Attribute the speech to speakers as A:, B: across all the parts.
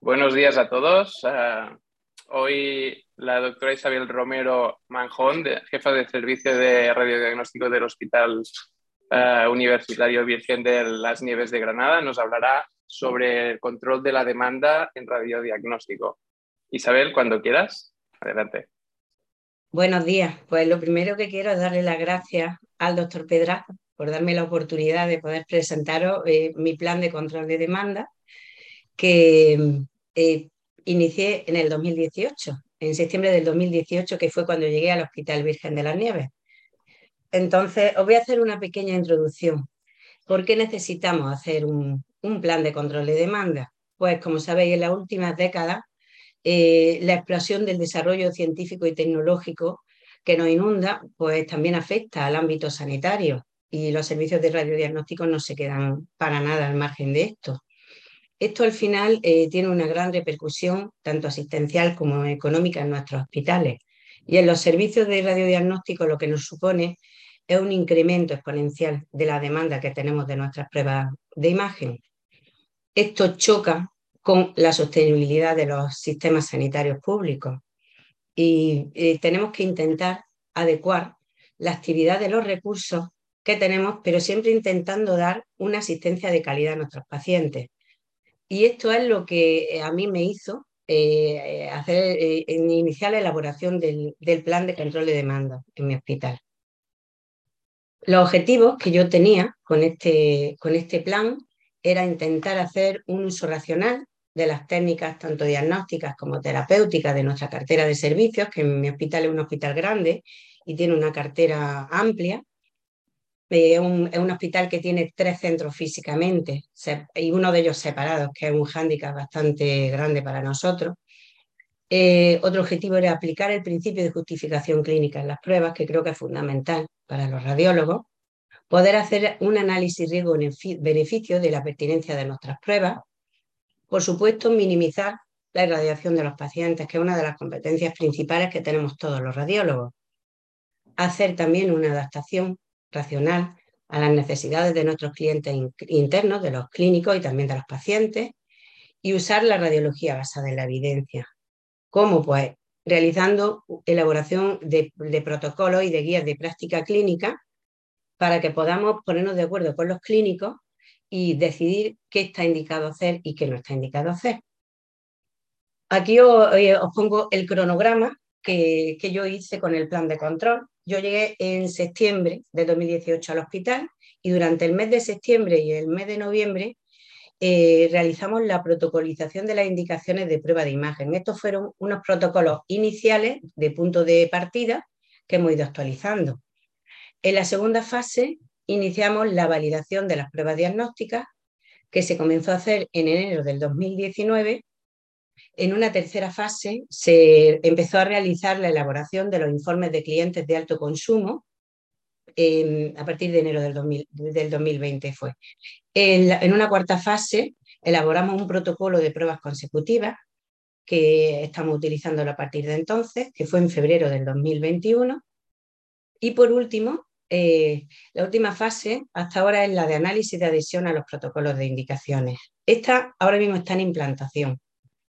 A: Buenos días a todos. Uh, hoy la doctora Isabel Romero Manjón, jefa de servicio de radiodiagnóstico del Hospital uh, Universitario Virgen de las Nieves de Granada, nos hablará sobre el control de la demanda en radiodiagnóstico. Isabel, cuando quieras, adelante.
B: Buenos días. Pues lo primero que quiero es darle las gracias al doctor Pedraza por darme la oportunidad de poder presentaros eh, mi plan de control de demanda que eh, inicié en el 2018, en septiembre del 2018, que fue cuando llegué al Hospital Virgen de las Nieves. Entonces, os voy a hacer una pequeña introducción. ¿Por qué necesitamos hacer un, plan de control de demanda? Pues, como sabéis, en las últimas décadas, eh, la explosión del desarrollo científico y tecnológico que nos inunda, pues también afecta al ámbito sanitario y los servicios de radiodiagnóstico no se quedan para nada al margen de esto. Esto al final eh, tiene una gran repercusión, tanto asistencial como económica, en nuestros hospitales. Y en los servicios de radiodiagnóstico lo que nos supone es un incremento exponencial de la demanda que tenemos de nuestras pruebas de imagen. Esto choca con la sostenibilidad de los sistemas sanitarios públicos y eh, tenemos que intentar adecuar la actividad de los recursos que tenemos, pero siempre intentando dar una asistencia de calidad a nuestros pacientes. Y esto es lo que eh, a mí me hizo eh, hacer, eh, iniciar la elaboración del, del, plan de control de demanda en mi hospital. Los objetivos que yo tenía con este, con este plan era intentar hacer un uso racional de las técnicas tanto diagnósticas como terapéuticas de nuestra cartera de servicios, que en mi hospital es un hospital grande y tiene una cartera amplia, es un, hospital que tiene tres centros físicamente y uno de ellos separados, que es un hándicap bastante grande para nosotros. Eh, otro objetivo era aplicar el principio de justificación clínica en las pruebas, que creo que es fundamental para los radiólogos. Poder hacer un análisis riesgo-beneficio de la pertinencia de nuestras pruebas. Por supuesto, minimizar la irradiación de los pacientes, que es una de las competencias principales que tenemos todos los radiólogos. Hacer también una adaptación racional a las necesidades de nuestros clientes internos, de los clínicos y también de los pacientes, y usar la radiología basada en la evidencia. ¿Cómo? Pues realizando elaboración de, protocolos y de guías de práctica clínica para que podamos ponernos de acuerdo con los clínicos y decidir qué está indicado hacer y qué no está indicado hacer. Aquí os, eh, os pongo el cronograma que, yo hice con el plan de control. Yo llegué en septiembre de 2018 al hospital y durante el mes de septiembre y el mes de noviembre eh, realizamos la protocolización de las indicaciones de prueba de imagen. Estos fueron unos protocolos iniciales de punto de partida que hemos ido actualizando. En la segunda fase iniciamos la validación de las pruebas diagnósticas que se comenzó a hacer en enero del 2019 en una tercera fase se empezó a realizar la elaboración de los informes de clientes de alto consumo eh, a partir de enero del, 2000, del 2020 fue. En, en, una cuarta fase elaboramos un protocolo de pruebas consecutivas que estamos utilizando a partir de entonces, que fue en febrero del 2021. Y por último, eh, la última fase hasta ahora es la de análisis de adhesión a los protocolos de indicaciones. Esta ahora mismo está en implantación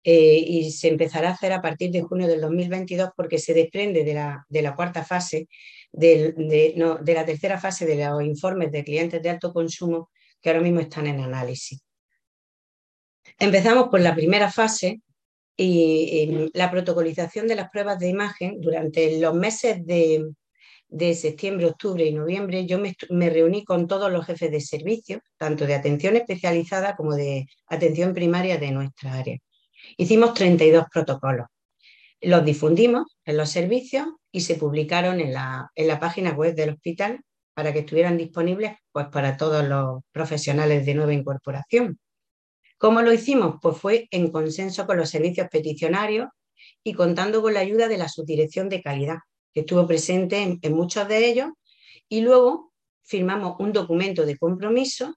B: eh, y se empezará a hacer a partir de junio del 2022 porque se desprende de la, cuarta fase, de, la tercera fase de los informes de clientes de alto consumo que ahora mismo están en análisis. Empezamos por la primera fase y, y la protocolización de las pruebas de imagen durante los meses de, de septiembre, octubre y noviembre, yo me, me, reuní con todos los jefes de servicio, tanto de atención especializada como de atención primaria de nuestra área. Hicimos 32 protocolos. Los difundimos en los servicios y se publicaron en la, en la página web del hospital para que estuvieran disponibles pues, para todos los profesionales de nueva incorporación. ¿Cómo lo hicimos? Pues fue en consenso con los servicios peticionarios y contando con la ayuda de la subdirección de calidad, que estuvo presente en, en muchos de ellos, y luego firmamos un documento de compromiso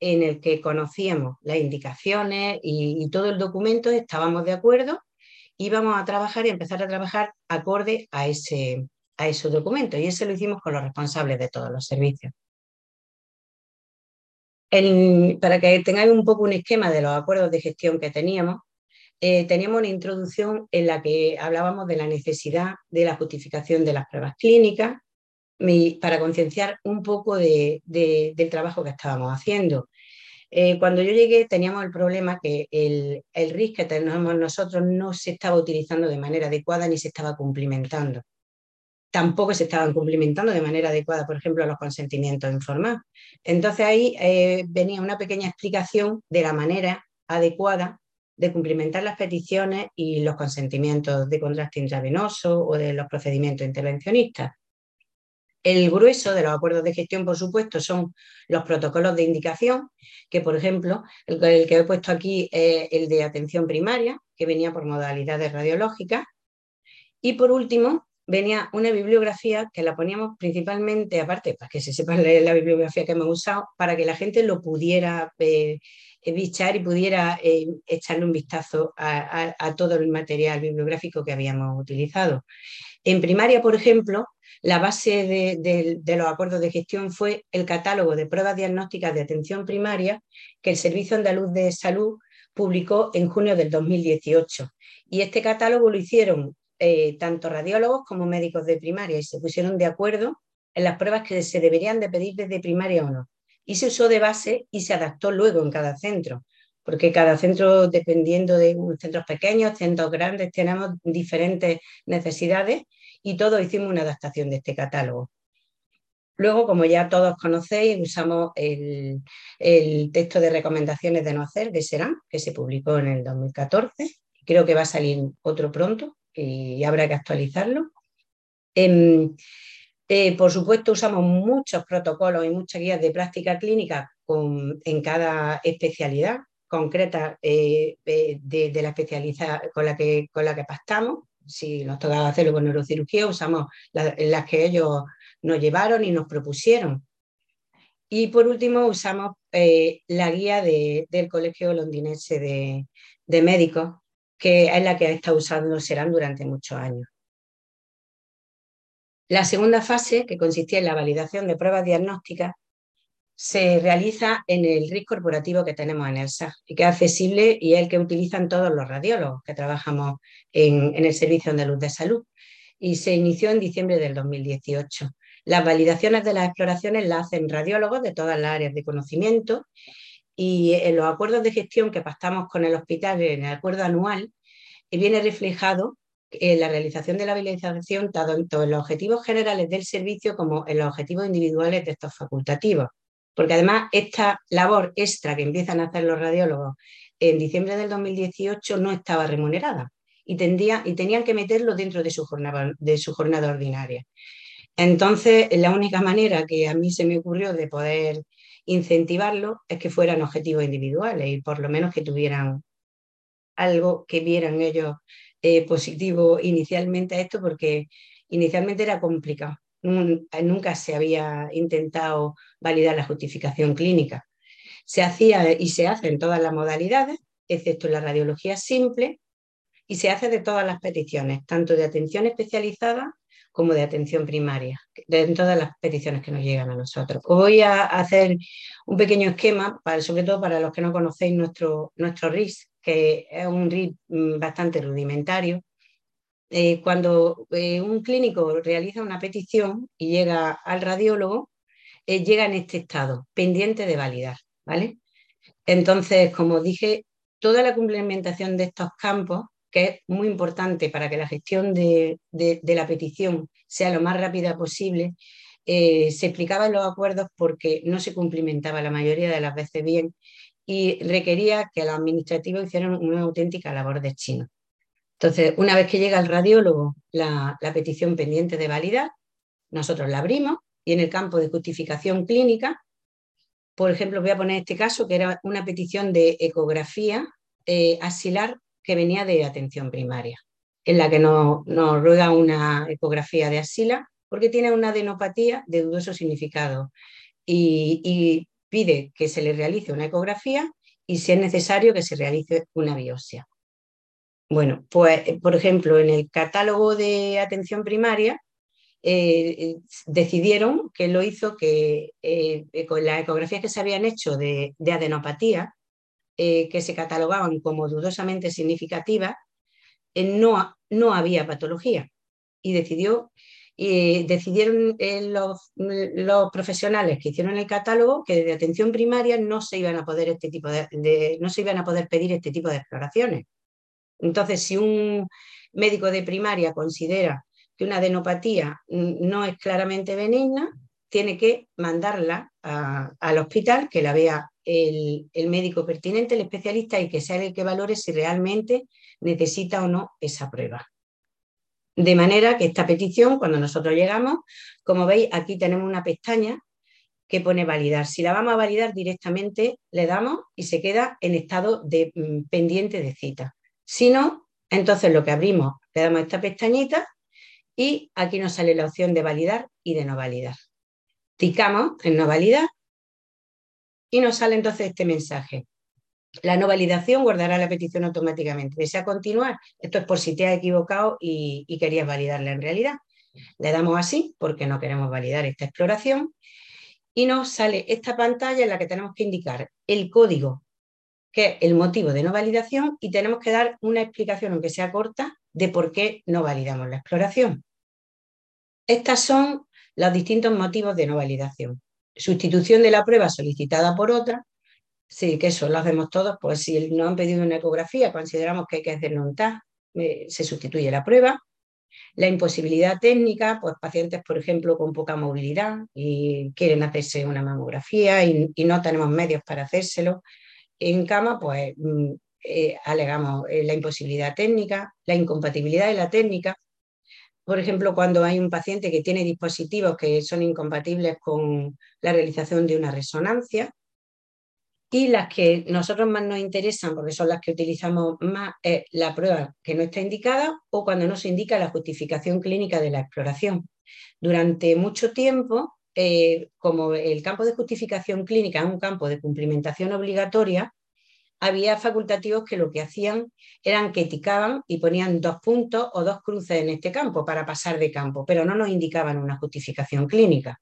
B: en el que conocíamos las indicaciones y, todo el documento, estábamos de acuerdo, íbamos a trabajar y empezar a trabajar acorde a ese, a ese documento. Y ese lo hicimos con los responsables de todos los servicios. para que tengáis un poco un esquema de los acuerdos de gestión que teníamos, eh, teníamos una introducción en la que hablábamos de la necesidad de la justificación de las pruebas clínicas para concienciar un poco del trabajo que estábamos haciendo. Eh, cuando yo llegué teníamos el problema que el, el que tenemos nosotros no se estaba utilizando de manera adecuada ni se estaba cumplimentando. Tampoco se estaban cumplimentando de manera adecuada, por ejemplo, los consentimientos informales. Entonces ahí eh, venía una pequeña explicación de la manera adecuada de cumplimentar las peticiones y los consentimientos de contraste intravenoso o de los procedimientos intervencionistas. El grueso de los acuerdos de gestión, por supuesto, son los protocolos de indicación, que por ejemplo, el, que he puesto aquí es el de atención primaria, que venía por modalidades radiológicas. Y por último, venía una bibliografía que la poníamos principalmente, aparte, para que se sepa la bibliografía que hemos usado, para que la gente lo pudiera eh, bichar y pudiera eh, echarle un vistazo a, todo el material bibliográfico que habíamos utilizado. En primaria, por ejemplo, la base de, los acuerdos de gestión fue el catálogo de pruebas diagnósticas de atención primaria que el Servicio Andaluz de Salud publicó en junio del 2018. Y este catálogo lo hicieron eh, tanto radiólogos como médicos de primaria y se pusieron de acuerdo en las pruebas que se deberían de pedir desde primaria o no. Y se usó de base y se adaptó luego en cada centro, porque cada centro, dependiendo de centros pequeños, centros grandes, tenemos diferentes necesidades y todos hicimos una adaptación de este catálogo. Luego, como ya todos conocéis, usamos el, texto de recomendaciones de no hacer de Serán, que se publicó en el 2014. Creo que va a salir otro pronto y habrá que actualizarlo. Em, eh, por supuesto, usamos muchos protocolos y muchas guías de práctica clínica en cada especialidad concreta eh, de, la especialidad con la que, con la que pactamos si nos tocaba hacerlo con neurocirugía, usamos las que ellos nos llevaron y nos propusieron. Y por último, usamos eh, la guía del Colegio Londinense de, Médicos, que es la que ha estado usando Serán durante muchos años. La segunda fase, que consistía en la validación de pruebas diagnósticas, se realiza en el RIS corporativo que tenemos en el SAS y que es accesible y es el que utilizan todos los radiólogos que trabajamos en, el Servicio Andaluz de Salud y se inició en diciembre del 2018. Las validaciones de las exploraciones las hacen radiólogos de todas las áreas de conocimiento y en los acuerdos de gestión que pactamos con el hospital en el acuerdo anual viene reflejado en la realización de la validación tanto en los objetivos generales del servicio como en los objetivos individuales de estos facultativos porque además esta labor extra que empiezan a hacer los radiólogos en diciembre del 2018 no estaba remunerada y, tenían que meterlo dentro de su, jornada, de su jornada ordinaria. Entonces, la única manera que a mí se me ocurrió de poder incentivarlo es que fueran objetivos individuales y por lo menos que tuvieran algo que vieran ellos eh, positivo inicialmente a esto, porque inicialmente era complicado. Nunca se había intentado validar la justificación clínica. Se hacía y se hace en todas las modalidades, excepto en la radiología simple, y se hace de todas las peticiones, tanto de atención especializada como de atención primaria, de todas las peticiones que nos llegan a nosotros. Os voy a hacer un pequeño esquema, para, sobre todo para los que no conocéis nuestro, nuestro RIS, que es un RIS mm, bastante rudimentario, eh, cuando eh, un clínico realiza una petición y llega al radiólogo, eh, llega en este estado, pendiente de validar, ¿vale? Entonces, como dije, toda la complementación de estos campos, que es muy importante para que la gestión de, la petición sea lo más rápida posible, se explicaba en los acuerdos porque no se cumplimentaba la mayoría de las veces bien y requería que los administrativos hicieran una auténtica labor de chino. Entonces, una vez que llega el radiólogo la, petición pendiente de validar, nosotros la abrimos y en el campo de justificación clínica, por ejemplo, voy a poner este caso que era una petición de ecografía eh, axilar que venía de atención primaria, en la que nos, ruega una ecografía de axila porque tiene una adenopatía de dudoso significado y, y pide que se le realice una ecografía y si es necesario que se realice una biopsia. Bueno, pues, por ejemplo, en el catálogo de atención primaria eh, decidieron que lo hizo que con las ecografías que se habían hecho de, adenopatía, que se catalogaban como dudosamente significativas, no, no había patología. Y decidió y decidieron los, los, profesionales que hicieron el catálogo que desde atención primaria no se iban a poder este tipo de, no se iban a poder pedir este tipo de exploraciones. Entonces, si un médico de primaria considera que una adenopatía no es claramente benigna, tiene que mandarla al hospital, que la vea el, el, médico pertinente, el especialista, y que sea el que valore si realmente necesita o no esa prueba. De manera que esta petición, cuando nosotros llegamos, como veis, aquí tenemos una pestaña que pone validar. Si la vamos a validar directamente, le damos y se queda en estado de mm, pendiente de cita. Si no, entonces lo que abrimos, le damos esta pestañita y aquí nos sale la opción de validar y de no validar. Ticamos en no validar y nos sale entonces este mensaje. La no validación guardará la petición automáticamente. ¿Desea continuar? Esto es por si te has equivocado y, querías validarla en realidad. Le damos así porque no queremos validar esta exploración y nos sale esta pantalla en la que tenemos que indicar el código, que es el motivo de no validación, y tenemos que dar una explicación, aunque sea corta, de por qué no validamos la exploración. Estos son los distintos motivos de no validación. Sustitución de la prueba solicitada por otra, Sí, que eso lo hacemos todos, pues si no han pedido una ecografía, consideramos que hay que hacerle un eh, se sustituye la prueba. La imposibilidad técnica, pues pacientes, por ejemplo, con poca movilidad y quieren hacerse una mamografía y, no tenemos medios para hacérselo. En cama, pues mm, eh, alegamos eh, la imposibilidad técnica, la incompatibilidad de la técnica. Por ejemplo, cuando hay un paciente que tiene dispositivos que son incompatibles con la realización de una resonancia, y las que nosotros más nos interesan, porque son las que utilizamos más, es la prueba que no está indicada o cuando no se indica la justificación clínica de la exploración. Durante mucho tiempo, eh, como el campo de justificación clínica es un campo de cumplimentación obligatoria, había facultativos que lo que hacían eran que eticaban y ponían dos puntos o dos cruces en este campo para pasar de campo, pero no nos indicaban una justificación clínica.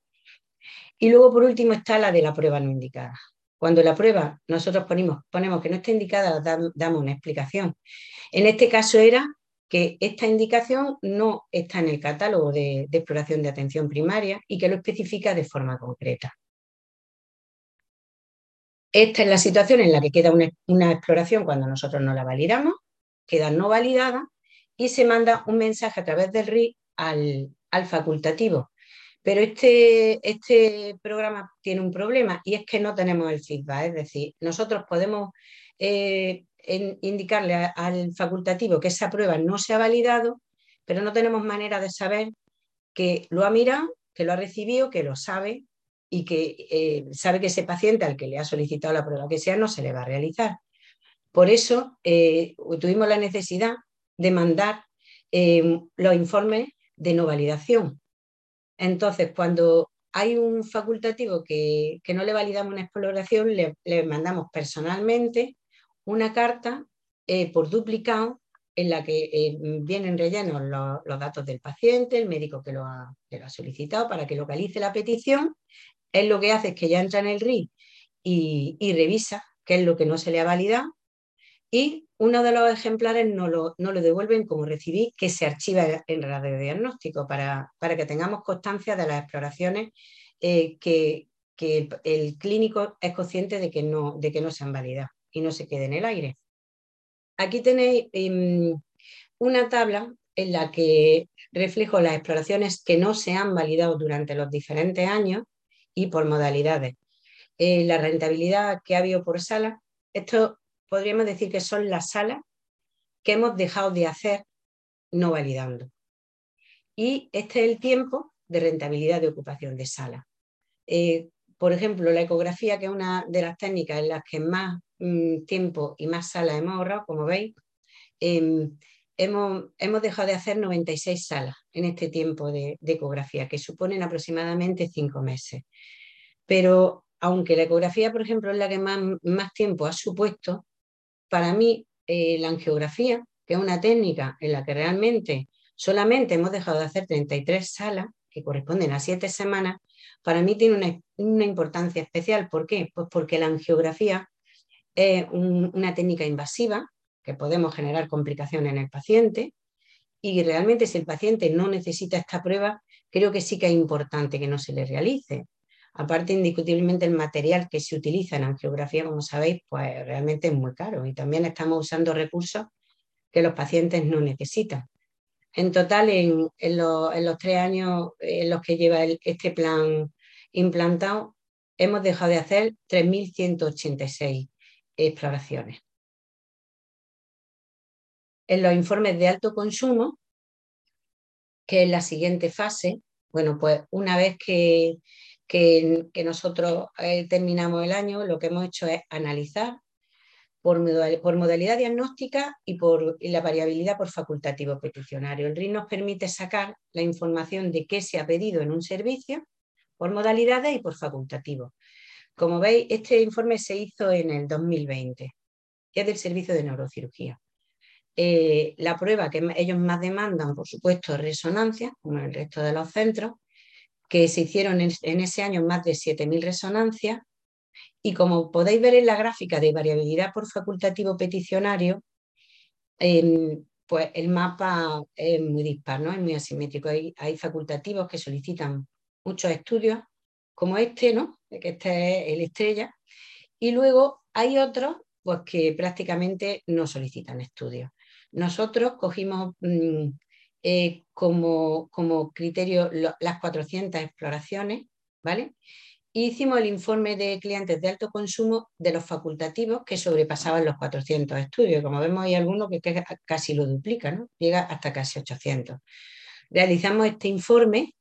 B: Y luego, por último, está la de la prueba no indicada. Cuando la prueba nosotros ponemos, ponemos que no está indicada, damos una explicación. En este caso era que esta indicación no está en el catálogo de, exploración de atención primaria y que lo especifica de forma concreta. Esta es la situación en la que queda una, exploración cuando nosotros no la validamos, queda no validada y se manda un mensaje a través del RI al, al facultativo pero este, este programa tiene un problema y es que no tenemos el feedback. Es decir, nosotros podemos eh, indicarle al facultativo que esa prueba no se ha validado, pero no tenemos manera de saber que lo ha mirado, que lo ha recibido, que lo sabe y que eh, sabe que ese paciente al que le ha solicitado la prueba que sea no se le va a realizar. Por eso eh, tuvimos la necesidad de mandar los informes de no validación, entonces, cuando hay un facultativo que, no le validamos una exploración, le, mandamos personalmente una carta eh, por duplicado en la que eh, vienen rellenos los, datos del paciente, el médico que lo, ha, solicitado para que localice la petición. Él lo que hace es que ya entra en el RI y, revisa qué es lo que no se le ha validado y uno de los ejemplares no lo, no lo devuelven como recibí, que se archiva en radio diagnóstico para, para que tengamos constancia de las exploraciones eh, que, el, clínico es consciente de que, no, de que no se han validado y no se quede en el aire. Aquí tenéis em, una tabla en la que reflejo las exploraciones que no se han validado durante los diferentes años y por modalidades. Eh, la rentabilidad que ha habido por sala, esto podríamos decir que son las salas que hemos dejado de hacer no validando. Y este es el tiempo de rentabilidad de ocupación de sala. Eh, por ejemplo, la ecografía, que es una de las técnicas en las que más tiempo y más salas hemos ahorrado, como veis, em, hemos, hemos, dejado de hacer 96 salas en este tiempo de, ecografía, que suponen aproximadamente cinco meses. Pero aunque la ecografía, por ejemplo, es la que más, más tiempo ha supuesto, para mí, eh, la angiografía, que es una técnica en la que realmente solamente hemos dejado de hacer 33 salas, que corresponden a siete semanas, para mí tiene una, importancia especial. ¿Por qué? Pues porque la angiografía es una técnica invasiva que podemos generar complicaciones en el paciente y realmente si el paciente no necesita esta prueba, creo que sí que es importante que no se le realice. Aparte, indiscutiblemente, el material que se utiliza en angiografía, como sabéis, pues realmente es muy caro y también estamos usando recursos que los pacientes no necesitan. En total, en, los tres años en los que lleva este plan implantado, hemos dejado de hacer 3.186 exploraciones. En los informes de alto consumo, que es la siguiente fase, bueno, pues una vez que, nosotros eh, terminamos el año, lo que hemos hecho es analizar por, modalidad diagnóstica y por la variabilidad por facultativo peticionario. El RIN nos permite sacar la información de qué se ha pedido en un servicio por modalidades y por facultativo. Como veis, este informe se hizo en el 2020, y es del servicio de neurocirugía. Eh, la prueba que ellos más demandan, por supuesto, es resonancia, como en el resto de los centros, que se hicieron en, ese año más de 7.000 resonancias. Y como podéis ver en la gráfica de variabilidad por facultativo peticionario, em, pues el mapa es muy dispar, ¿no? es muy asimétrico. Hay, facultativos que solicitan muchos estudios, como este, ¿no? Que este es el estrella, y luego hay otros pues, que prácticamente no solicitan estudios. Nosotros cogimos mm, eh, como, como, criterio las 400 exploraciones, ¿vale? Y hicimos el informe de clientes de alto consumo de los facultativos que sobrepasaban los 400 estudios. Como vemos, hay algunos que casi lo duplican, ¿no? llega hasta casi 800. Realizamos este informe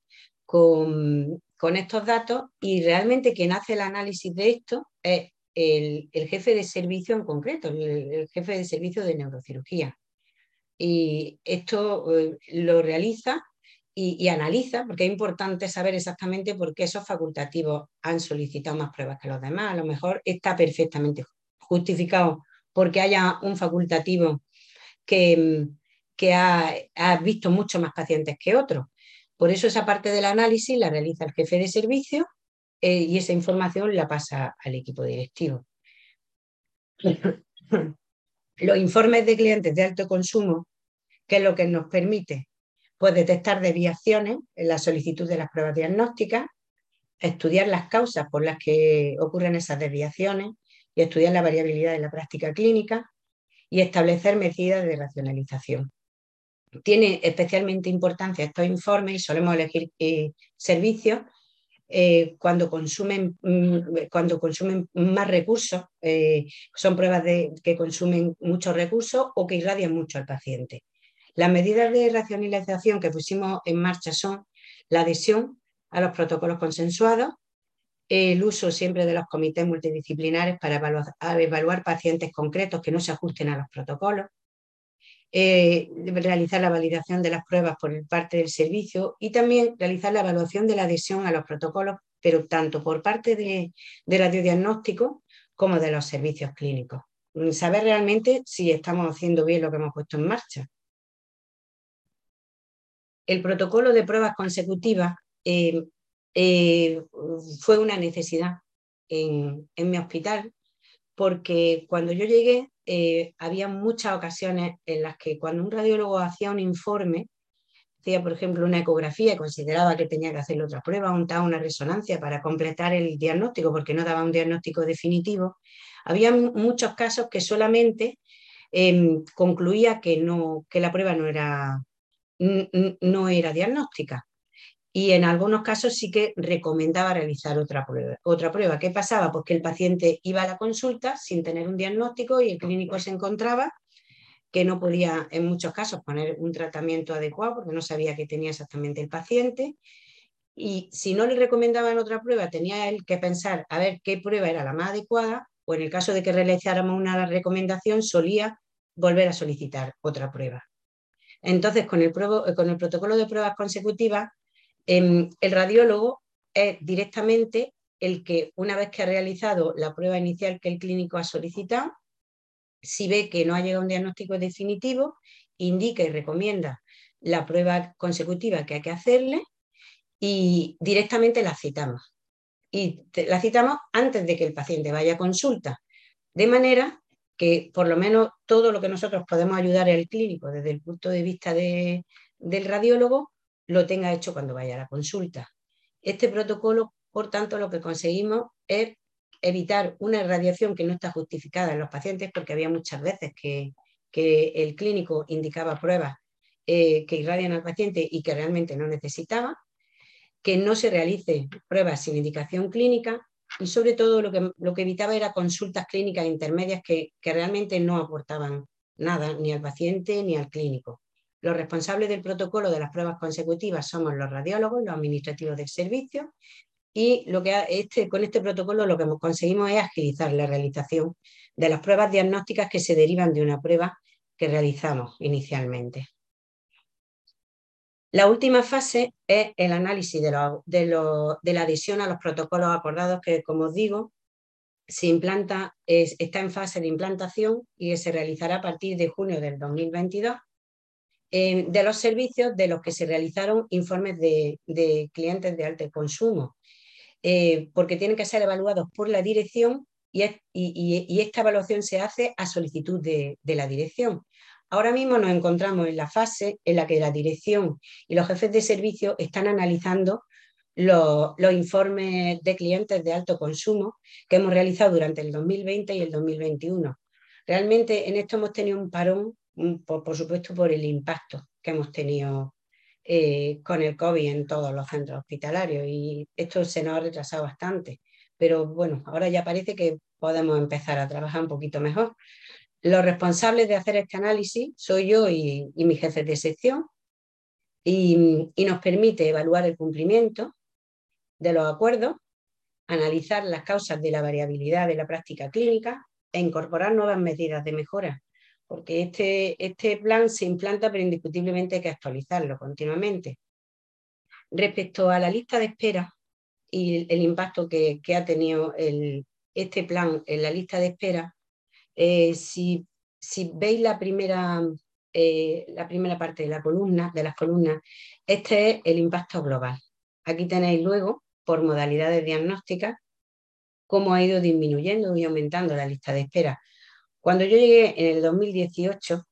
B: con, estos datos y realmente quien hace el análisis de esto es el, jefe de servicio en concreto, el jefe de servicio de neurocirugía y esto eh, lo realiza y, analiza, porque es importante saber exactamente por qué esos facultativos han solicitado más pruebas que los demás. A lo mejor está perfectamente justificado porque haya un facultativo que, que ha, visto muchos más pacientes que otros. Por eso esa parte del análisis la realiza el jefe de servicio eh, y esa información la pasa al equipo directivo. los informes de clientes de alto consumo, que es lo que nos permite pues, detectar desviaciones en la solicitud de las pruebas diagnósticas, estudiar las causas por las que ocurren esas desviaciones y estudiar la variabilidad de la práctica clínica y establecer medidas de racionalización. Tiene especialmente importancia estos informes y solemos elegir eh, servicios eh, cuando, consumen, mm, cuando consumen más recursos, eh, son pruebas de, que consumen muchos recursos o que irradian mucho al paciente. Las medidas de racionalización que pusimos en marcha son la adhesión a los protocolos consensuados, el uso siempre de los comités multidisciplinares para evaluar pacientes concretos que no se ajusten a los protocolos, eh, realizar la validación de las pruebas por parte del servicio y también realizar la evaluación de la adhesión a los protocolos, pero tanto por parte de, de radiodiagnóstico como de los servicios clínicos. Saber realmente si estamos haciendo bien lo que hemos puesto en marcha. El protocolo de pruebas consecutivas eh, eh, fue una necesidad en mi hospital porque cuando yo llegué eh, había muchas ocasiones en las que cuando un radiólogo hacía un informe, hacía por ejemplo una ecografía y consideraba que tenía que hacer otra prueba, una resonancia para completar el diagnóstico porque no daba un diagnóstico definitivo, había muchos casos que solamente em, concluía que, no, que la prueba no era, no era diagnóstica y en algunos casos sí que recomendaba realizar otra prueba. Otra prueba. ¿Qué pasaba? Pues que el paciente iba a la consulta sin tener un diagnóstico y el clínico se encontraba que no podía en muchos casos poner un tratamiento adecuado porque no sabía qué tenía exactamente el paciente. Y si no le recomendaban otra prueba, tenía él que pensar a ver qué prueba era la más adecuada o en el caso de que realizáramos una recomendación, solía volver a solicitar otra prueba. Entonces, con el, con el protocolo de pruebas consecutivas, Em, el radiólogo es directamente el que, una vez que ha realizado la prueba inicial que el clínico ha solicitado, si ve que no ha llegado un diagnóstico definitivo, indica y recomienda la prueba consecutiva que hay que hacerle y directamente la citamos. Y la citamos antes de que el paciente vaya a consulta, de manera que por lo menos todo lo que nosotros podemos ayudar al clínico desde el punto de vista del radiólogo lo tenga hecho cuando vaya a la consulta. Este protocolo, por tanto, lo que conseguimos es evitar una irradiación que no está justificada en los pacientes, porque había muchas veces que, el clínico indicaba pruebas eh, que irradian al paciente y que realmente no necesitaba, que no se realicen pruebas sin indicación clínica y sobre todo lo que, lo que evitaba era consultas clínicas intermedias que realmente no aportaban nada ni al paciente ni al clínico. Los responsables del protocolo de las pruebas consecutivas somos los radiólogos, los administrativos del servicio y lo que este, con este protocolo lo que conseguimos es agilizar la realización de las pruebas diagnósticas que se derivan de una prueba que realizamos inicialmente. La última fase es el análisis de, la adhesión a los protocolos acordados que, como os digo, se implanta, está en fase de implantación y se realizará a partir de junio del 2022 de los servicios de los que se realizaron informes de, clientes de alto consumo, eh, porque tienen que ser evaluados por la dirección y, esta evaluación se hace a solicitud de la dirección. Ahora mismo nos encontramos en la fase en la que la dirección y los jefes de servicio están analizando los, informes de clientes de alto consumo que hemos realizado durante el 2020 y el 2021. Realmente en esto hemos tenido un parón, por, supuesto, por el impacto que hemos tenido eh, con el COVID en todos los centros hospitalarios y esto se nos ha retrasado bastante. Pero bueno, ahora ya parece que podemos empezar a trabajar un poquito mejor. Los responsables de hacer este análisis soy yo y, mi jefe de sección y, nos permite evaluar el cumplimiento de los acuerdos, analizar las causas de la variabilidad de la práctica clínica e incorporar nuevas medidas de mejora, porque este, este plan se implanta pero indiscutiblemente hay que actualizarlo continuamente. Respecto a la lista de espera y el, impacto que, ha tenido este plan en la lista de espera, eh, si, veis la primera, eh, la primera parte de, la columna, de las columnas, este es el impacto global. Aquí tenéis luego, por modalidades diagnósticas, cómo ha ido disminuyendo y aumentando la lista de espera. Cuando yo llegué en el 2018,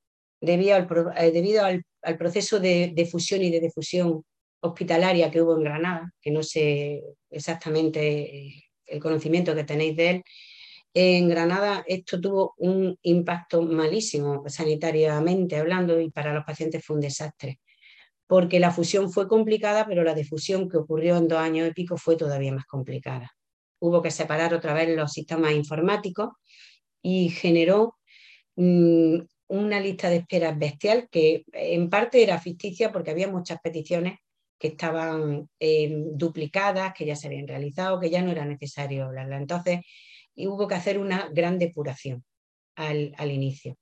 B: debido al, eh, debido al, proceso de, de, fusión y de difusión hospitalaria que hubo en Granada, que no sé exactamente el conocimiento que tenéis de él, en Granada esto tuvo un impacto malísimo sanitariamente hablando y para los pacientes fue un desastre, porque la fusión fue complicada, pero la difusión que ocurrió en dos años y pico fue todavía más complicada. Hubo que separar otra vez los sistemas informáticos y generó mm, una lista de espera bestial que en parte era ficticia porque había muchas peticiones que estaban eh, duplicadas, que ya se habían realizado, que ya no era necesario hablarla. Entonces, y hubo que hacer una gran depuración al, inicio.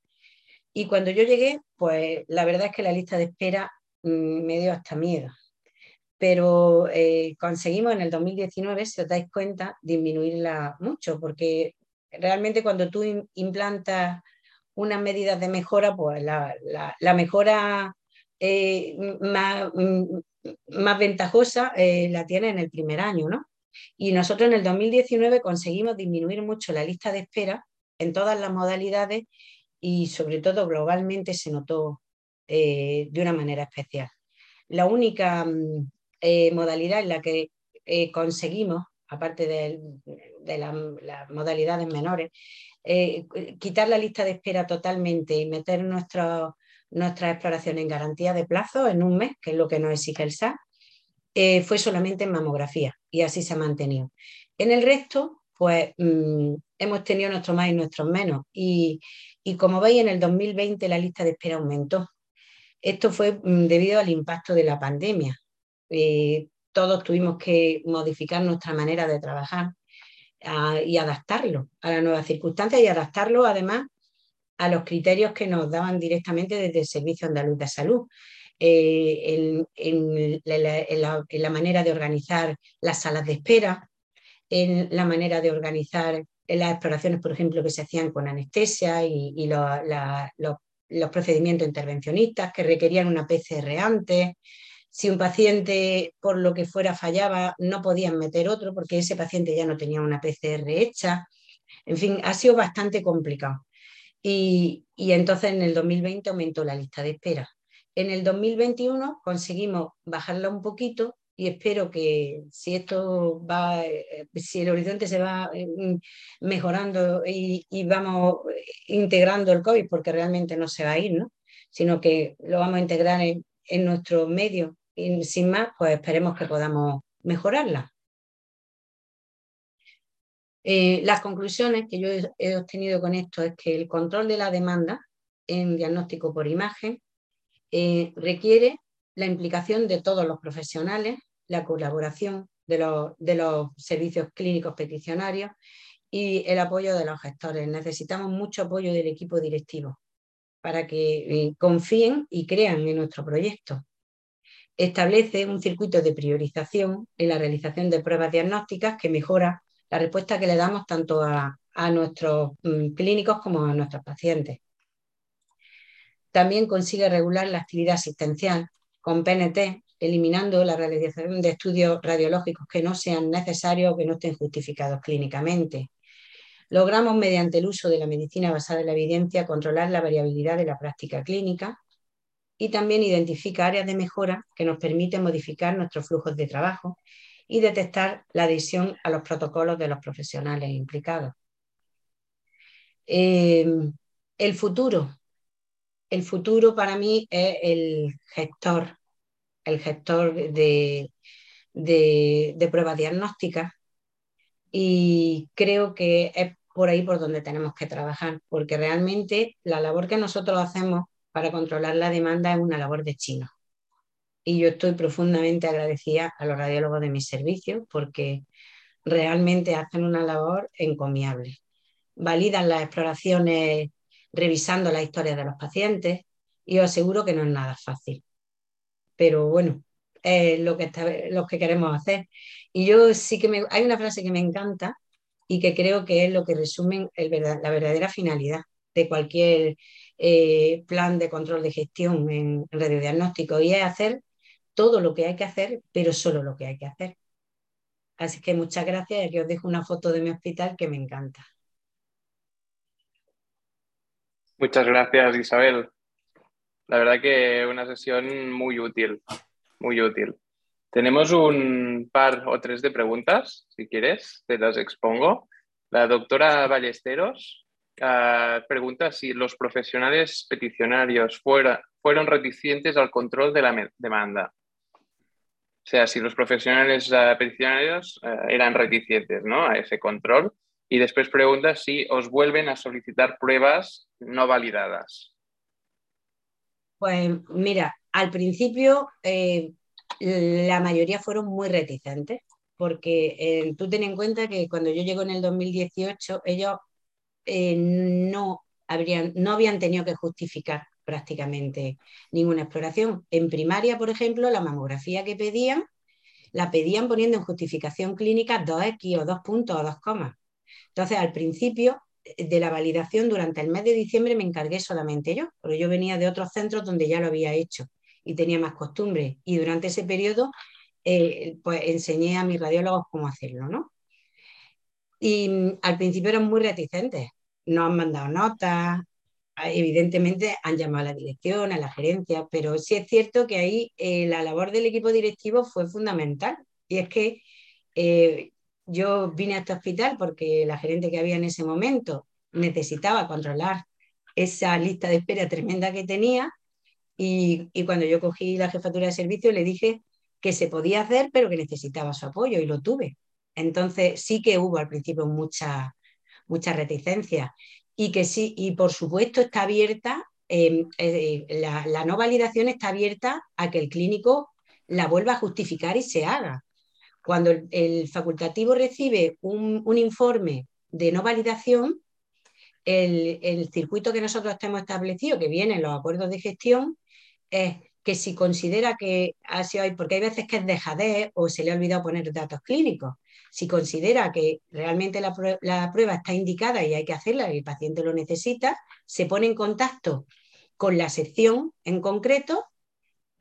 B: Y cuando yo llegué, pues la verdad es que la lista de espera mm, me dio hasta miedo. Pero eh, conseguimos en el 2019, si os dais cuenta, disminuirla mucho, porque realmente cuando tú implantas unas medidas de mejora, pues la, mejora eh, más, mm, más, ventajosa eh, la tiene en el primer año, ¿no? Y nosotros en el 2019 conseguimos disminuir mucho la lista de espera en todas las modalidades y sobre todo globalmente se notó eh, de una manera especial. La única mm, eh, modalidad en la que eh, conseguimos, aparte de, las modalidades menores, quitar la lista de espera totalmente y meter nuestra exploración en garantía de plazo en un mes, que es lo que nos exige el SAS, eh, fue solamente en mamografía y así se ha mantenido. En el resto, pues mm, hemos tenido nuestros más y nuestros menos. Y, como veis, en el 2020 la lista de espera aumentó. Esto fue mm, debido al impacto de la pandemia. Eh, todos tuvimos que modificar nuestra manera de trabajar y adaptarlo a las nuevas circunstancias y adaptarlo además a los criterios que nos daban directamente desde el Servicio Andaluz de Salud. Eh, en, la, manera de organizar las salas de espera, en la manera de organizar las exploraciones, por ejemplo, que se hacían con anestesia y, los procedimientos intervencionistas que requerían una PCR antes, Si un paciente, por lo que fuera, fallaba, no podían meter otro porque ese paciente ya no tenía una PCR hecha. En fin, ha sido bastante complicado. Y, y entonces en el 2020 aumentó la lista de espera. En el 2021 conseguimos bajarla un poquito y espero que si esto va, eh, si el horizonte se va eh, mejorando y, vamos integrando el COVID, porque realmente no se va a ir, ¿no? sino que lo vamos a integrar en, nuestro medio sin más, pues esperemos que podamos mejorarla. Eh, las conclusiones que yo he obtenido con esto es que el control de la demanda en diagnóstico por imagen requiere la implicación de todos los profesionales la colaboración de los, servicios clínicos peticionarios y el apoyo de los gestores. Necesitamos mucho apoyo del equipo directivo para que eh, confíen y crean en nuestro proyecto. Establece un circuito de priorización en la realización de pruebas diagnósticas que mejora la respuesta que le damos tanto a, nuestros mm, clínicos como a nuestros pacientes. También consigue regular la actividad asistencial con PNT eliminando la realización de estudios radiológicos que no sean necesarios o que no estén justificados clínicamente. Logramos, mediante el uso de la medicina basada en la evidencia, controlar la variabilidad de la práctica clínica y también identificar áreas de mejora que nos permiten modificar nuestros flujos de trabajo y detectar la adhesión a los protocolos de los profesionales implicados. Eh, el futuro. El futuro para mí es el gestor el gestor de, de, pruebas diagnósticas y creo que es por ahí por donde tenemos que trabajar, porque realmente la labor que nosotros hacemos para controlar la demanda es una labor de chino. Y yo estoy profundamente agradecida a los radiólogos de mi servicio porque realmente hacen una labor encomiable. Validan las exploraciones revisando la historia de los pacientes y os aseguro que no es nada fácil pero bueno, es lo que, lo que queremos hacer. Y yo sí que me, hay una frase que me encanta y que creo que es lo que resume la verdadera finalidad de cualquier eh, plan de control de gestión en radiodiagnóstico y es hacer todo lo que hay que hacer, pero solo lo que hay que hacer. Así que muchas gracias aquí os dejo una foto de mi hospital que me encanta.
A: Muchas gracias, Isabel. La verdad que una sesión muy útil, muy útil. Tenemos un par o tres de preguntas, si quieres, te las expongo. La doctora Ballesteros ah, pregunta si los profesionales peticionarios fueron reticentes al control de la demanda. O sea, si los profesionales ah, peticionarios ah, eran reticentes ¿no? a ese control. Y después pregunta si os vuelven a solicitar pruebas no validadas.
B: Pues mira, al principio eh, la mayoría fueron muy reticentes, porque eh, tú ten en cuenta que cuando yo llego en el 2018, ellos eh, no, habrían, no habían tenido que justificar prácticamente ninguna exploración. En primaria, por ejemplo, la mamografía que pedían, la pedían poniendo en justificación clínica 2X o 2 puntos o 2 comas. Entonces, al principio, de la validación durante el mes de diciembre me encargué solamente yo, porque yo venía de otros centros donde ya lo había hecho y tenía más costumbre. Y durante ese periodo, eh, pues enseñé a mis radiólogos cómo hacerlo, ¿no? Y mm, al principio eran muy reticentes, no han mandado notas, evidentemente han llamado a la dirección, a la gerencia, pero sí es cierto que ahí eh, la labor del equipo directivo fue fundamental. Y es que eh, yo vine a este hospital porque la gerente que había en ese momento necesitaba controlar esa lista de espera tremenda que tenía y, cuando yo cogí la jefatura de servicio le dije que se podía hacer pero que necesitaba su apoyo y lo tuve. Entonces sí que hubo al principio mucha, mucha reticencia y que sí, y por supuesto está abierta, em, eh, la, la no validación está abierta a que el clínico la vuelva a justificar y se haga. Cuando el, facultativo recibe un, informe de no validación, el, circuito que nosotros tenemos establecido, que viene en los acuerdos de gestión, es que si considera que ha sido, porque hay veces que es dejadez o se le ha olvidado poner datos clínicos, si considera que realmente la, prueba está indicada y hay que hacerla y el paciente lo necesita, se pone en contacto con la sección en concreto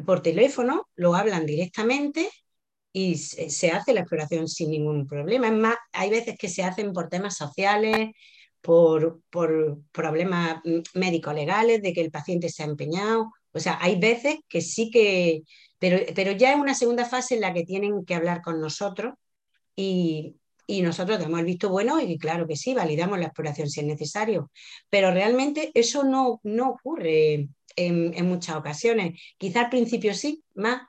B: por teléfono, lo hablan directamente y se, hace la exploración sin ningún problema. Es más, hay veces que se hacen por temas sociales, por, problemas médico-legales, de que el paciente se ha empeñado. O sea, hay veces que sí que, pero, pero ya es una segunda fase en la que tienen que hablar con nosotros y, nosotros damos el visto bueno y claro que sí, validamos la exploración si es necesario. Pero realmente eso no, no ocurre en, muchas ocasiones. Quizá al principio sí, más,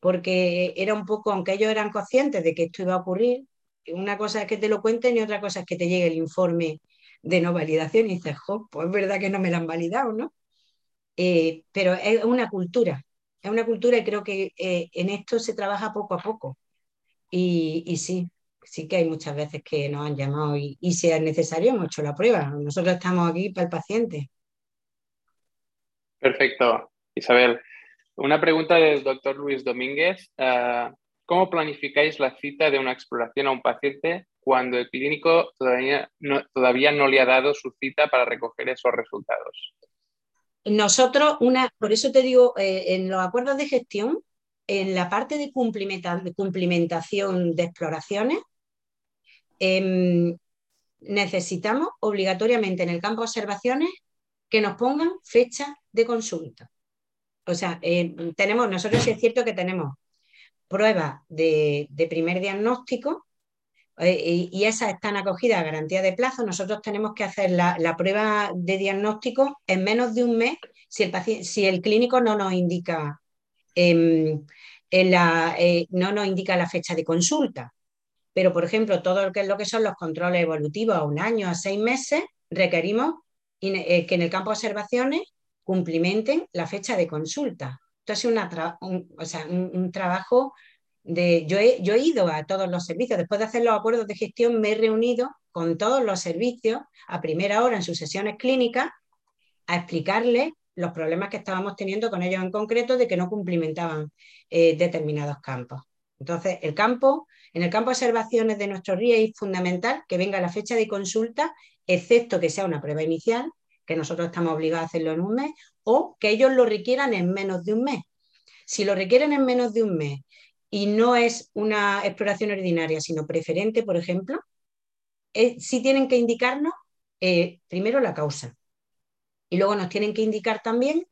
B: porque era un poco, aunque ellos eran conscientes de que esto iba a ocurrir, una cosa es que te lo cuenten y otra cosa es que te llegue el informe de no validación y dices, jo, pues es verdad que no me lo han validado, ¿no? Eh, pero es una cultura, es una cultura y creo que eh, en esto se trabaja poco a poco. Y, y, sí, sí que hay muchas veces que nos han llamado y, y si es necesario hemos hecho la prueba. Nosotros estamos aquí para el paciente.
A: Perfecto, Isabel. Una pregunta del doctor Luis Domínguez. Uh, ¿Cómo planificáis la cita de una exploración a un paciente cuando el clínico todavía no, todavía no le ha dado su cita para recoger esos resultados?
B: Nosotros, una, por eso te digo, eh, en los acuerdos de gestión, en la parte de, cumplimenta, de cumplimentación de exploraciones, eh, necesitamos obligatoriamente en el campo de observaciones que nos pongan fecha de consulta. O sea, eh, tenemos, nosotros sí es cierto que tenemos pruebas de, primer diagnóstico eh, y esas están acogidas a garantía de plazo. Nosotros tenemos que hacer la, prueba de diagnóstico en menos de un mes si el clínico no nos indica la, eh, no nos indica la fecha de consulta. Pero, por ejemplo, todo lo que, son los controles evolutivos a un año, a seis meses, requerimos eh, que en el campo de observaciones cumplimenten la fecha de consulta. Esto es una un, o sea, un, un, trabajo de... Yo he, yo he ido a todos los servicios, después de hacer los acuerdos de gestión me he reunido con todos los servicios a primera hora en sus sesiones clínicas a explicarles los problemas que estábamos teniendo con ellos en concreto de que no cumplimentaban eh, determinados campos. Entonces, el campo, en el campo de observaciones de nuestro RIE es fundamental que venga la fecha de consulta, excepto que sea una prueba inicial, que nosotros estamos obligados a hacerlo en un mes, o que ellos lo requieran en menos de un mes. Si lo requieren en menos de un mes y no es una exploración ordinaria, sino preferente, por ejemplo, eh, sí tienen que indicarnos eh, primero la causa y luego nos tienen que indicar también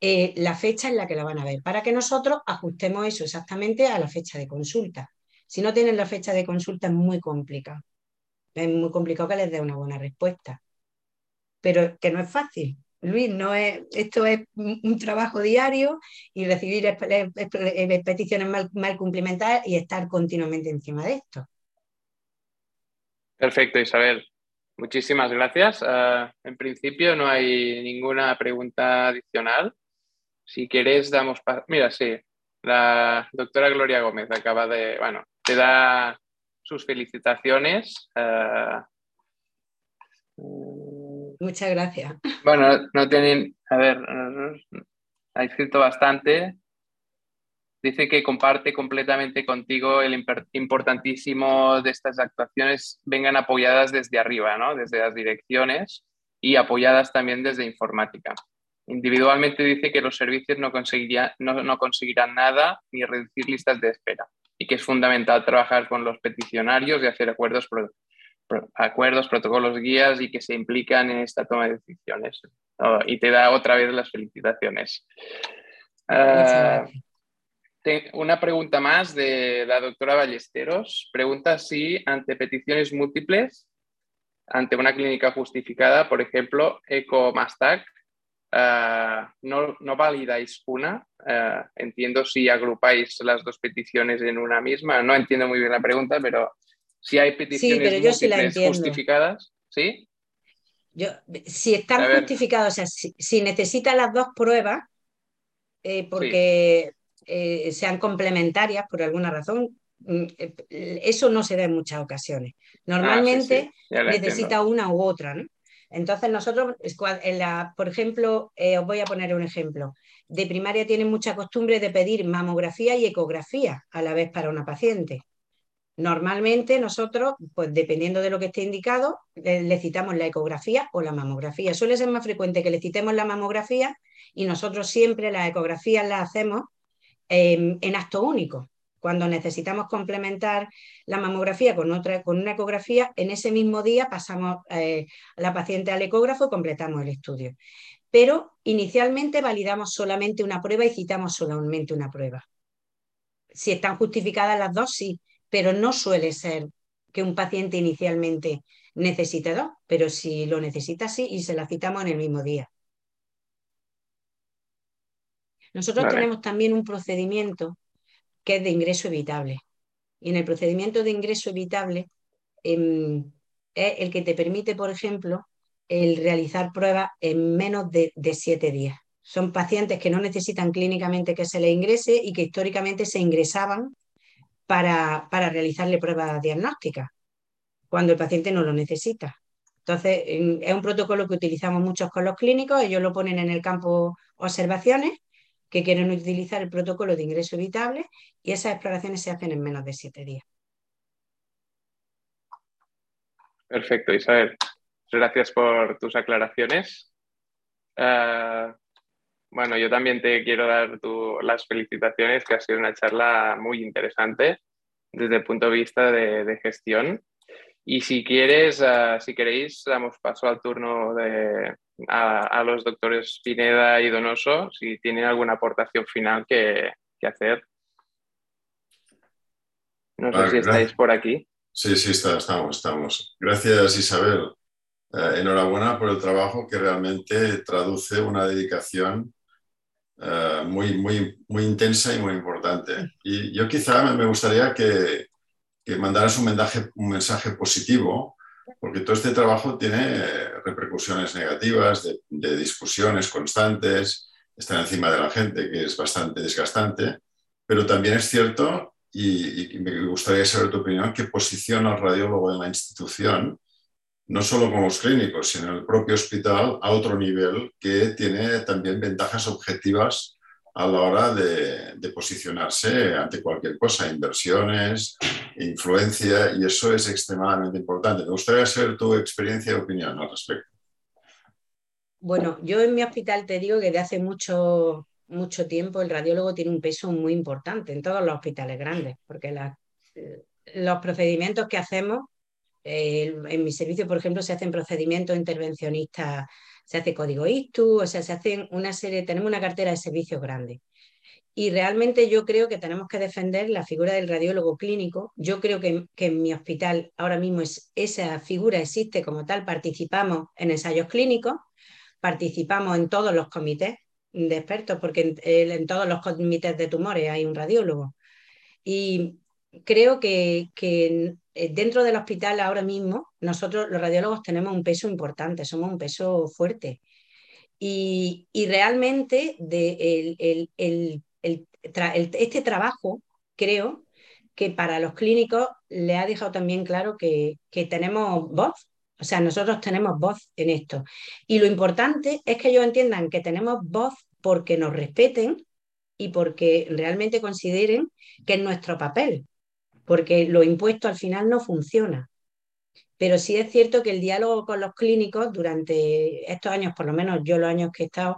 B: eh, la fecha en la que la van a ver, para que nosotros ajustemos eso exactamente a la fecha de consulta. Si no tienen la fecha de consulta es muy complicado. Es muy complicado que les dé una buena respuesta pero que no es fácil. Luis, no es, esto es un trabajo diario y recibir peticiones mal, mal cumplimentadas y estar continuamente encima de esto.
A: Perfecto, Isabel. Muchísimas gracias. Uh, en principio no hay ninguna pregunta adicional. Si quieres, damos paso. Mira, sí, la doctora Gloria Gómez acaba de, bueno, te da sus felicitaciones. Uh,
B: Muchas gracias.
A: Bueno, no tienen, a ver, ha escrito bastante. Dice que comparte completamente contigo el importantísimo de estas actuaciones vengan apoyadas desde arriba, ¿no? desde las direcciones y apoyadas también desde informática. Individualmente dice que los servicios no, no, no conseguirán nada ni reducir listas de espera y que es fundamental trabajar con los peticionarios y hacer acuerdos acuerdos, protocolos, guías y que se implican en esta toma de decisiones. Oh, y te da otra vez las felicitaciones. Uh, una pregunta más de la doctora Ballesteros. Pregunta si ante peticiones múltiples, ante una clínica justificada, por ejemplo, ECO-MASTAC, uh, no, no, validáis una. Uh, entiendo si agrupáis las dos peticiones en una misma. No entiendo muy bien la pregunta, pero si hay peticiones sí, pero yo sí la justificadas, ¿sí?
B: Yo, si están justificadas, o sea, si, si necesita las dos pruebas, eh, porque sí. Eh, sean complementarias por alguna razón, mm, eh, eso no se da en muchas ocasiones. Normalmente ah, sí, necesita una u otra, ¿no? Entonces nosotros, en la, por ejemplo, eh, os voy a poner un ejemplo. De primaria tienen mucha costumbre de pedir mamografía y ecografía a la vez para una paciente. Normalmente nosotros, pues dependiendo de lo que esté indicado, le, citamos la ecografía o la mamografía. Suele ser más frecuente que le citemos la mamografía y nosotros siempre las ecografías las hacemos en acto único. Cuando necesitamos complementar la mamografía con, otra, con una ecografía, en ese mismo día pasamos eh, a la paciente al ecógrafo y completamos el estudio. Pero inicialmente validamos solamente una prueba y citamos solamente una prueba. Si están justificadas las dos, sí, pero no suele ser que un paciente inicialmente necesite dos, pero si lo necesita, sí, y se la citamos en el mismo día. Nosotros tenemos también un procedimiento que es de ingreso evitable. Y en el procedimiento de ingreso evitable em, es el que te permite, por ejemplo, el realizar pruebas en menos de, siete días. Son pacientes que no necesitan clínicamente que se les ingrese y que históricamente se ingresaban para, para realizarle pruebas diagnósticas cuando el paciente no lo necesita. Entonces, es un protocolo que utilizamos muchos con los clínicos, ellos lo ponen en el campo observaciones que quieren utilizar el protocolo de ingreso evitable y esas exploraciones se hacen en menos de siete días.
A: Perfecto, Isabel. Gracias por tus aclaraciones. Eh, bueno, yo también te quiero dar las felicitaciones, que ha sido una charla muy interesante desde el punto de vista de gestión. Y si quieres, uh, si queréis, damos paso al turno de, a, los doctores Pineda y Donoso, si tienen alguna aportación final que, hacer. No sé si estáis por aquí.
C: Sí, sí, estamos, estamos. Gracias, Isabel. Eh, enhorabuena por el trabajo que realmente traduce una dedicación eh, muy, muy, muy intensa y muy importante. Y yo quizá me gustaría que, que mandaras un mensaje, un mensaje positivo, porque todo este trabajo tiene repercusiones negativas, de, discusiones constantes, estar encima de la gente, que es bastante desgastante, pero también es cierto, y, me gustaría saber tu opinión, que posiciona al radiólogo en la institución, no solo con los clínicos, sino en el propio hospital, a otro nivel que tiene también ventajas objetivas a la hora de, posicionarse ante cualquier cosa, inversiones, influencia, y eso es extremadamente importante. Me gustaría saber tu experiencia y opinión al respecto.
B: Bueno, yo en mi hospital te digo que de hace mucho, mucho tiempo el radiólogo tiene un peso muy importante en todos los hospitales grandes, porque los procedimientos que hacemos, eh, en mi servicio, por ejemplo, se hacen procedimientos intervencionistas se hace código ISTU, o sea, se hacen una serie, tenemos una cartera de servicios grande. Y realmente yo creo que tenemos que defender la figura del radiólogo clínico. Yo creo que, en mi hospital ahora mismo es, esa figura existe como tal. Participamos en ensayos clínicos, participamos en todos los comités de expertos, porque en, en todos los comités de tumores hay un radiólogo. Y creo que, eh, dentro del hospital ahora mismo nosotros los radiólogos tenemos un peso importante, somos un peso fuerte. Y, realmente este trabajo creo que para los clínicos le ha dejado también claro que, que tenemos voz, o sea, nosotros tenemos voz en esto. Y lo importante es que ellos entiendan que tenemos voz porque nos respeten y porque realmente consideren que es nuestro papel porque lo impuesto al final no funciona. Pero sí es cierto que el diálogo con los clínicos durante estos años, por lo menos yo los años que he estado,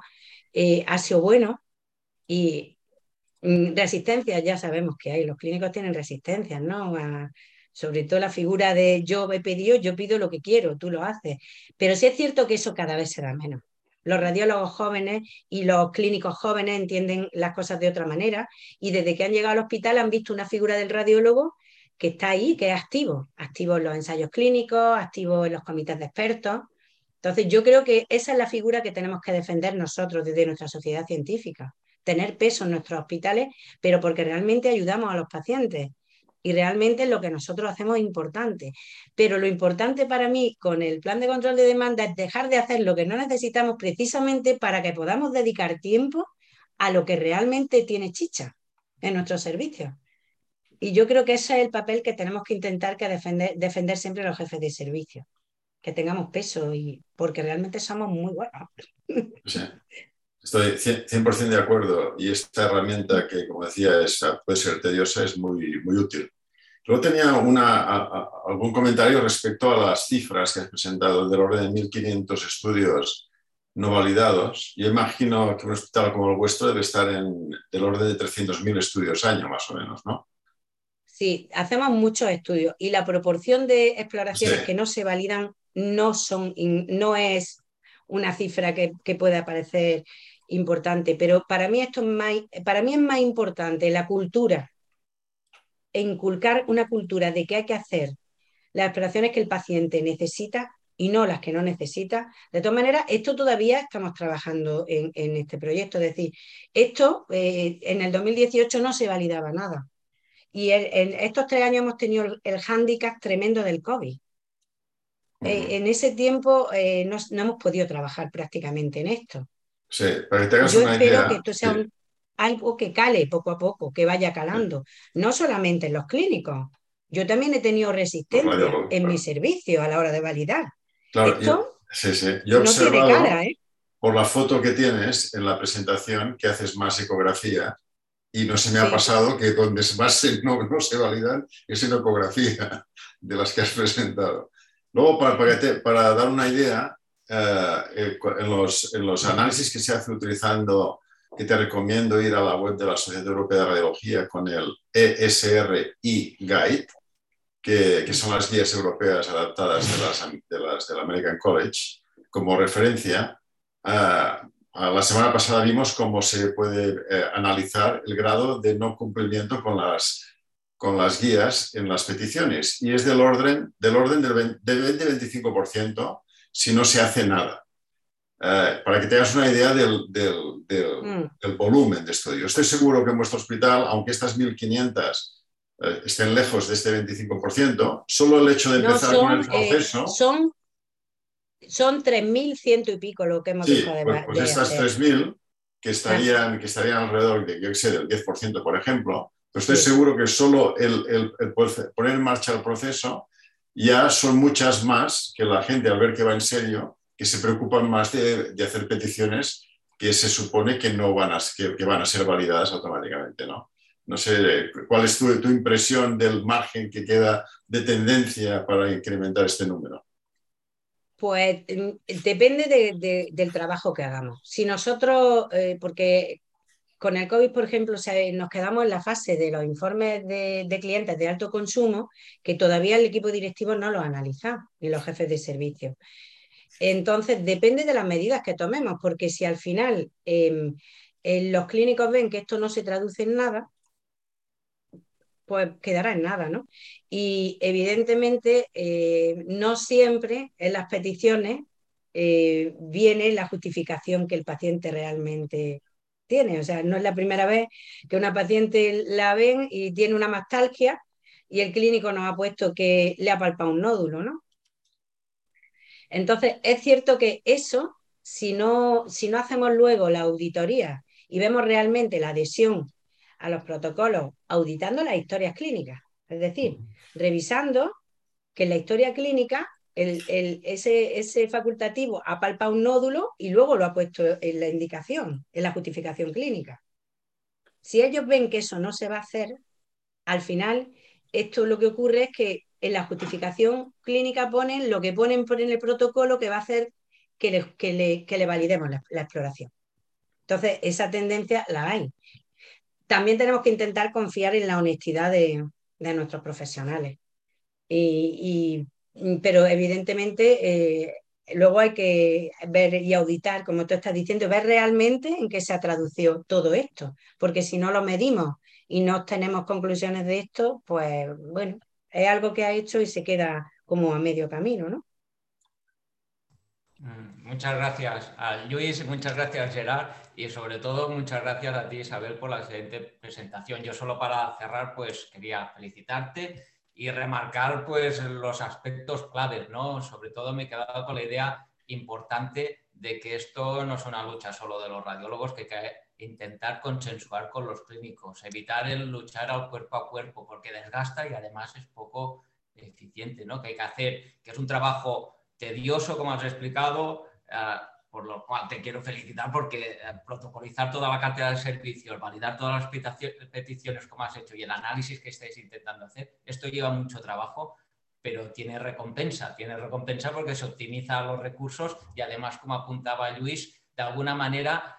B: eh, ha sido bueno y mm, resistencias ya sabemos que hay, los clínicos tienen resistencias, ¿no? sobre todo la figura de yo he pedido, yo pido lo que quiero, tú lo haces. Pero sí es cierto que eso cada vez se da menos. Los radiólogos jóvenes y los clínicos jóvenes entienden las cosas de otra manera y desde que han llegado al hospital han visto una figura del radiólogo que está ahí, que es activo, activo en los ensayos clínicos, activo en los comités de expertos. Entonces yo creo que esa es la figura que tenemos que defender nosotros desde nuestra sociedad científica, tener peso en nuestros hospitales, pero porque realmente ayudamos a los pacientes y realmente lo que nosotros hacemos es importante. Pero lo importante para mí con el plan de control de demanda es dejar de hacer lo que no necesitamos precisamente para que podamos dedicar tiempo a lo que realmente tiene chicha en nuestros servicios. Y yo creo que ese es el papel que tenemos que intentar que defender, defender siempre los jefes de servicio, que tengamos peso y porque realmente somos muy buenos.
C: Estoy 100% de acuerdo y esta herramienta que, como decía, es, puede ser tediosa, es muy, muy útil. Luego tenía algún comentario respecto a las cifras que has presentado, del orden de 1.500 estudios no validados. Yo imagino que un hospital como el vuestro debe estar en del orden de 300.000 estudios año, más o menos, ¿no?
B: Sí, hacemos muchos estudios y la proporción de exploraciones que no se validan no, son, no es una cifra que, que pueda parecer importante, pero para mí, esto es más, para mí es más importante la cultura, e inculcar una cultura de que hay que hacer las exploraciones que el paciente necesita y no las que no necesita. De todas maneras, esto todavía estamos trabajando en, este proyecto. Es decir, esto eh, en el 2018 no se validaba nada. Y en estos tres años hemos tenido el, el hándicap tremendo del COVID. Eh, en ese tiempo eh, no, hemos podido trabajar prácticamente en esto.
C: Sí, para que tengas Yo
B: espero que esto sea algo que cale poco a poco, que vaya calando, no solamente en los clínicos. Yo también he tenido resistencia en mi servicio a la hora de validar.
C: Claro, esto sí, sí. yo no tiene cara, ¿eh? por la foto que tienes en la presentación que haces más ecografía y no se me ha pasado que donde más no, no se validan es en ecografía de las que has presentado. Luego, para, dar una idea, eh, eh, en, los, análisis que se hace utilizando, que te recomiendo ir a la web de la Sociedad Europea de Radiología con el ESRI Guide, que, son las guías europeas adaptadas de las, de las del American College, como referencia, eh, la semana pasada vimos cómo se puede analizar el grado de no cumplimiento con las con las guías en las peticiones y es del orden del, orden del 20-25% si no se hace nada. Eh, para que tengas una idea del, del, mm. del, volumen de estudio. Estoy seguro que en vuestro hospital, aunque estas 1.500 eh, estén lejos de este 25%, solo el hecho de empezar con el eh, proceso...
B: son son 3.100 y pico lo que hemos
C: sí, de, pues, pues estas 3.000 que estarían, que estarían alrededor de, yo sé, del 10%, por ejemplo, estoy seguro que solo el, poner en marcha el proceso ya son muchas más que la gente al ver que va en serio, que se preocupan más de, hacer peticiones que se supone que no van a, que, van a ser validadas automáticamente, ¿no? No sé, ¿cuál es tu, tu, impresión del margen que queda de tendencia para incrementar este número?
B: Pues mm, depende del trabajo que hagamos. Si nosotros, eh, porque con el COVID, por ejemplo, nos quedamos en la fase de los informes de, clientes de alto consumo, que todavía el equipo directivo no lo ha analizado, ni los jefes de servicio. Entonces, depende de las medidas que tomemos, porque si al final em, los clínicos ven que esto no se traduce en nada, pues quedará en nada, ¿no? Y evidentemente, eh, no siempre en las peticiones eh, viene la justificación que el paciente realmente tiene. O sea, no es la primera vez que una paciente la ven y tiene una mastalgia y el clínico nos ha puesto que le ha palpado un nódulo, ¿no? Entonces, es cierto que eso, si no, si no hacemos luego la auditoría y vemos realmente la adhesión a los protocolos, auditando las historias clínicas, es decir, revisando que la historia clínica ese, facultativo ha palpado un nódulo y luego lo ha puesto en la indicación, en la justificación clínica. Si ellos ven que eso no se va a hacer, al final esto lo que ocurre es que en la justificación clínica ponen lo que ponen por en el protocolo que va a hacer que le, que le, validemos la, exploración. Entonces, esa tendencia la hay. También tenemos que intentar confiar en la honestidad de, nuestros profesionales. y, pero evidentemente eh, luego hay que ver y auditar, como tú estás diciendo, ver realmente en qué se ha traducido todo esto, porque si no lo medimos y no tenemos conclusiones de esto, pues bueno, es algo que ha hecho y se queda como a medio camino, ¿no?
D: Mm, muchas gracias a Luis, muchas gracias Gerard y sobre todo muchas gracias a ti Isabel por la excelente presentación. Yo solo para cerrar pues quería felicitarte y remarcar pues los aspectos claves, ¿no? Sobre todo me he quedado con la idea importante de que esto no es una lucha solo de los radiólogos, que hay que intentar consensuar con los clínicos, evitar el luchar al cuerpo a cuerpo, porque desgasta y además es poco eficiente, ¿no? Que hay que hacer, que es un trabajo tedioso, como has explicado, ah, por lo cual te quiero felicitar porque eh, protocolizar toda la cartera de servicios, validar todas las peticiones como has hecho y el análisis que estáis intentando hacer, esto lleva mucho trabajo, pero tiene recompensa, tiene recompensa porque se optimiza los recursos y además, como apuntaba Luis, de alguna manera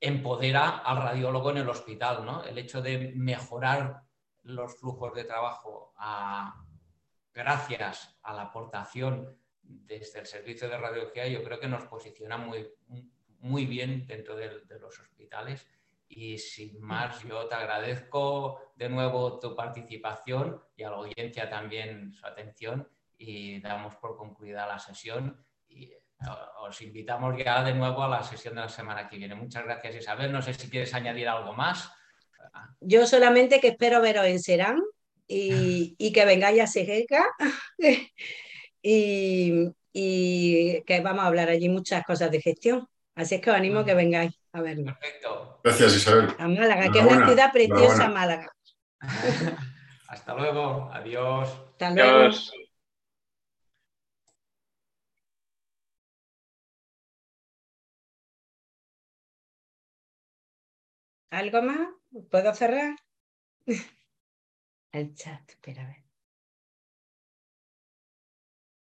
D: empodera al radiólogo en el hospital, ¿no? El hecho de mejorar los flujos de trabajo gracias a la aportación desde el servicio de radiología, yo creo que nos posiciona muy, muy bien dentro de, los hospitales. Y sin más, yo te agradezco de nuevo tu participación y a la audiencia también su atención y damos por concluida la sesión. Y os invitamos ya de nuevo a la sesión de la semana que viene. Muchas gracias, Isabel. No sé si quieres añadir algo más.
B: Yo solamente que espero veros en Serán y, que vengáis a Segeca y, y, que vamos a hablar allí muchas cosas de gestión. Así es que os animo a que vengáis a vernos.
D: Perfecto.
C: Gracias, Isabel.
B: A Málaga, que es una ciudad preciosa, Málaga.
D: Hasta luego. Adiós.
B: Hasta luego. ¿Algo más? ¿Puedo cerrar? El chat, espera a ver.